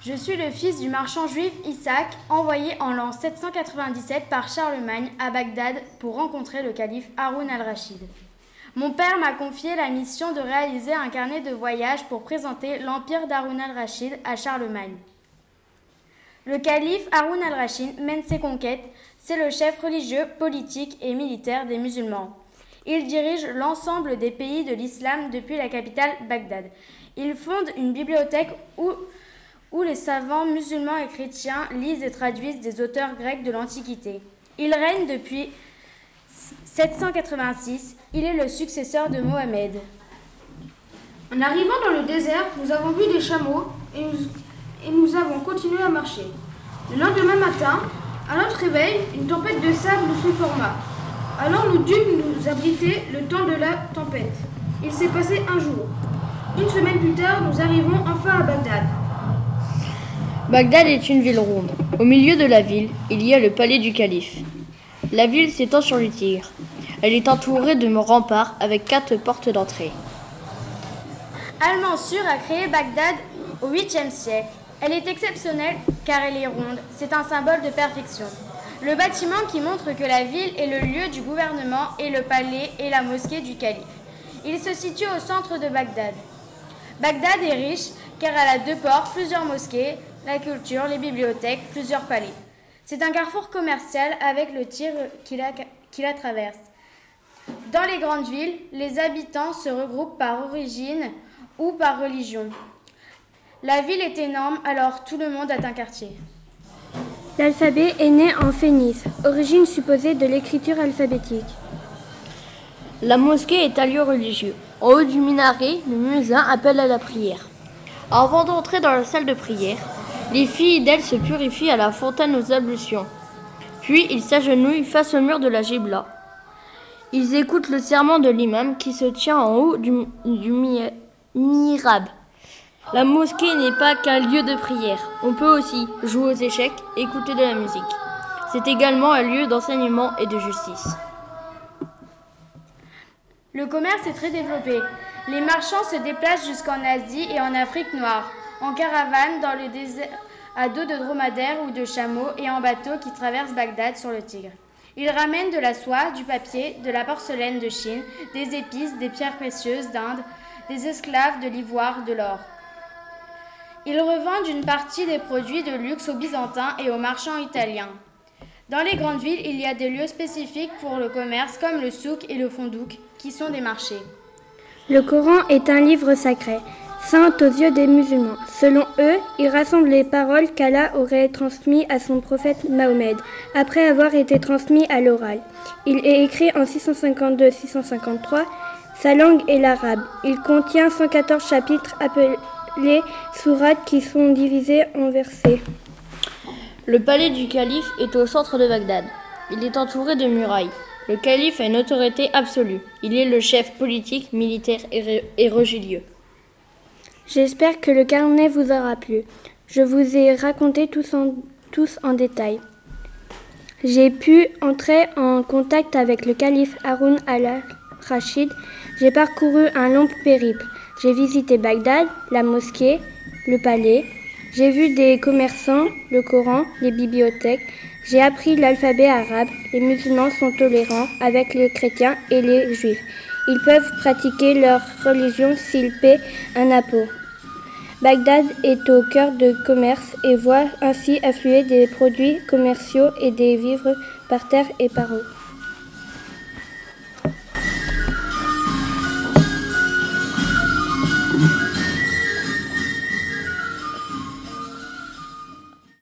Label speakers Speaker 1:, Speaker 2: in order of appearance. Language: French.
Speaker 1: Je suis le fils du marchand juif Isaac, envoyé en l'an 797 par Charlemagne à Bagdad pour rencontrer le calife Haroun al-Rachid. Mon père m'a confié la mission de réaliser un carnet de voyage pour présenter l'empire d'Haroun al-Rachid à Charlemagne. Le calife Haroun al-Rachid mène ses conquêtes, c'est le chef religieux, politique et militaire des musulmans. Il dirige l'ensemble des pays de l'islam depuis la capitale Bagdad. Il fonde une bibliothèque où où les savants musulmans et chrétiens lisent et traduisent des auteurs grecs de l'Antiquité. Il règne depuis 786. Il est le successeur de Mohamed.
Speaker 2: En arrivant dans le désert, nous avons vu des chameaux et nous, et nous avons continué à marcher. Le lendemain matin, à notre réveil, une tempête de sable nous forma. Alors nous dûmes nous abriter le temps de la tempête. Il s'est passé un jour. Une semaine plus tard, nous arrivons enfin à Bagdad.
Speaker 3: Bagdad est une ville ronde. Au milieu de la ville, il y a le palais du calife. La ville s'étend sur le Tigre. Elle est entourée de remparts avec quatre portes d'entrée.
Speaker 1: Al-Mansur a créé Bagdad au 8e siècle. Elle est exceptionnelle car elle est ronde. C'est un symbole de perfection. Le bâtiment qui montre que la ville est le lieu du gouvernement est le palais et la mosquée du calife. Il se situe au centre de Bagdad. Bagdad est riche car elle a deux ports, plusieurs mosquées, la culture, les bibliothèques, plusieurs palais. C'est un carrefour commercial avec le tir qui la traverse. Dans les grandes villes, les habitants se regroupent par origine ou par religion. La ville est énorme, alors tout le monde a un quartier.
Speaker 4: L'alphabet est né en Phénice, origine supposée de l'écriture alphabétique.
Speaker 3: La mosquée est un lieu religieux. En haut du minaret, le muezzin appelle à la prière. Avant d'entrer dans la salle de prière, les filles d'elle se purifient à la fontaine aux ablutions. Puis ils s'agenouillent face au mur de la Gibla. Ils écoutent le serment de l'imam qui se tient en haut du, du mihrab. La mosquée n'est pas qu'un lieu de prière. On peut aussi jouer aux échecs, écouter de la musique. C'est également un lieu d'enseignement et de justice.
Speaker 1: Le commerce est très développé. Les marchands se déplacent jusqu'en Asie et en Afrique noire, en caravane dans le désert à dos de dromadaires ou de chameaux et en bateau qui traversent Bagdad sur le Tigre. Ils ramènent de la soie, du papier, de la porcelaine de Chine, des épices, des pierres précieuses d'Inde, des esclaves, de l'ivoire, de l'or. Ils revendent une partie des produits de luxe aux Byzantins et aux marchands italiens. Dans les grandes villes, il y a des lieux spécifiques pour le commerce comme le souk et le fondouk, qui sont des marchés.
Speaker 4: Le Coran est un livre sacré, saint aux yeux des musulmans. Selon eux, il rassemble les paroles qu'Allah aurait transmises à son prophète Mahomet, après avoir été transmis à l'oral. Il est écrit en 652-653. Sa langue est l'arabe. Il contient 114 chapitres appelés sourates qui sont divisés en versets.
Speaker 3: Le palais du calife est au centre de Bagdad. Il est entouré de murailles. Le calife a une autorité absolue. Il est le chef politique, militaire et religieux.
Speaker 4: J'espère que le carnet vous aura plu. Je vous ai raconté tous en, tous en détail. J'ai pu entrer en contact avec le calife Haroun J'ai parcouru un long périple. J'ai visité Bagdad, la mosquée, le palais. J'ai vu des commerçants, le Coran, les bibliothèques. J'ai appris l'alphabet arabe. Les musulmans sont tolérants avec les chrétiens et les juifs. Ils peuvent pratiquer leur religion s'ils paient un impôt. Bagdad est au cœur de commerce et voit ainsi affluer des produits commerciaux et des vivres par terre et par eau.